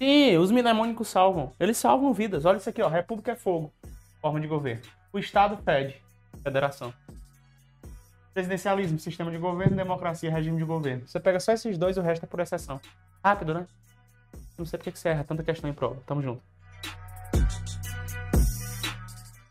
Sim, os mnemônicos salvam. Eles salvam vidas. Olha isso aqui, ó. República é fogo. Forma de governo. O Estado pede. Federação. Presidencialismo, sistema de governo, democracia, regime de governo. Você pega só esses dois, o resto é por exceção. Rápido, né? Não sei por que você erra tanta questão em prova. Tamo junto.